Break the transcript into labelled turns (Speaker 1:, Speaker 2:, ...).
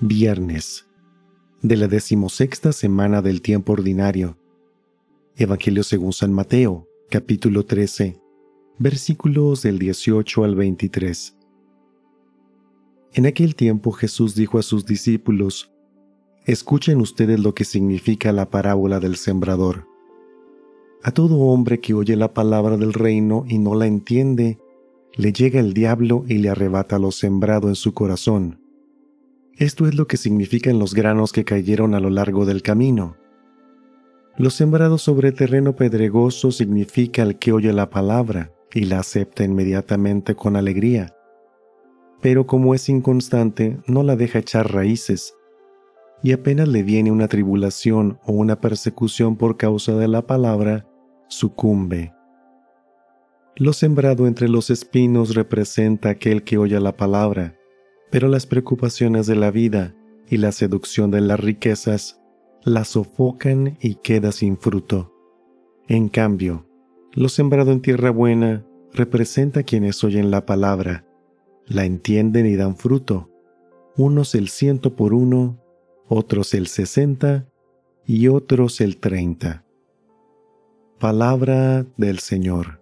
Speaker 1: Viernes de la decimosexta semana del tiempo ordinario. Evangelio según San Mateo, capítulo 13, versículos del 18 al 23. En aquel tiempo Jesús dijo a sus discípulos, Escuchen ustedes lo que significa la parábola del sembrador. A todo hombre que oye la palabra del reino y no la entiende, le llega el diablo y le arrebata lo sembrado en su corazón. Esto es lo que significan los granos que cayeron a lo largo del camino. Lo sembrado sobre terreno pedregoso significa el que oye la palabra y la acepta inmediatamente con alegría. Pero como es inconstante, no la deja echar raíces, y apenas le viene una tribulación o una persecución por causa de la palabra, sucumbe. Lo sembrado entre los espinos representa aquel que oye la palabra, pero las preocupaciones de la vida y la seducción de las riquezas la sofocan y queda sin fruto. En cambio, lo sembrado en tierra buena representa quienes oyen la palabra, la entienden y dan fruto, unos el ciento por uno, otros el sesenta y otros el treinta. Palabra del Señor.